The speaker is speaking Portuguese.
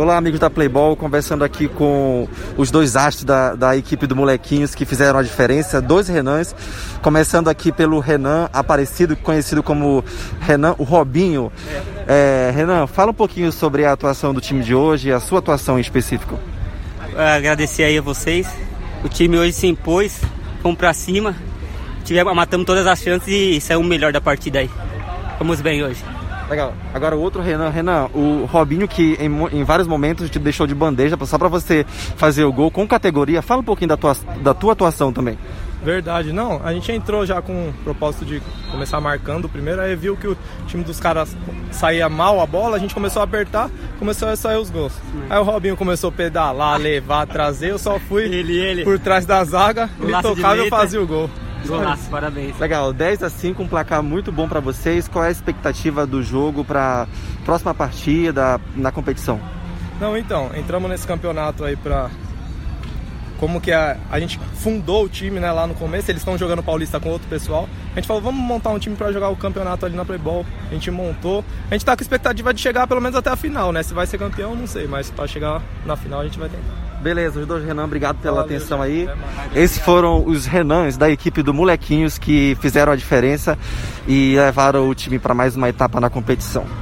Olá, amigos da Playball, conversando aqui com os dois astros da, da equipe do Molequinhos que fizeram a diferença, dois Renans, começando aqui pelo Renan Aparecido, conhecido como Renan, o Robinho. É, Renan, fala um pouquinho sobre a atuação do time de hoje, a sua atuação em específico. Agradecer aí a vocês, o time hoje se impôs, fomos pra cima, tivemos, matamos todas as chances e saiu o melhor da partida aí. Vamos bem hoje. Legal. Agora o outro Renan, Renan, o Robinho que em, em vários momentos te deixou de bandeja só para você fazer o gol com categoria. Fala um pouquinho da tua, da tua atuação também. Verdade, não. A gente entrou já com o propósito de começar marcando primeiro, aí viu que o time dos caras saía mal a bola, a gente começou a apertar, começou a sair os gols. Aí o Robinho começou a pedalar, levar, trazer, eu só fui ele, ele. por trás da zaga, O ele laço de tocava e eu fazia o gol. Golaço, parabéns. Legal, 10 a 5, um placar muito bom para vocês. Qual é a expectativa do jogo para próxima partida na competição? Não, então, entramos nesse campeonato aí pra. Como que a, a gente fundou o time né, lá no começo, eles estão jogando Paulista com outro pessoal. A gente falou, vamos montar um time pra jogar o campeonato ali na Playball. A gente montou. A gente tá com expectativa de chegar pelo menos até a final, né? Se vai ser campeão, não sei, mas pra chegar na final a gente vai tentar. Beleza, os dois Renan, obrigado pela Valeu, atenção aí. Esses foram os Renans da equipe do Molequinhos que fizeram a diferença e levaram o time para mais uma etapa na competição.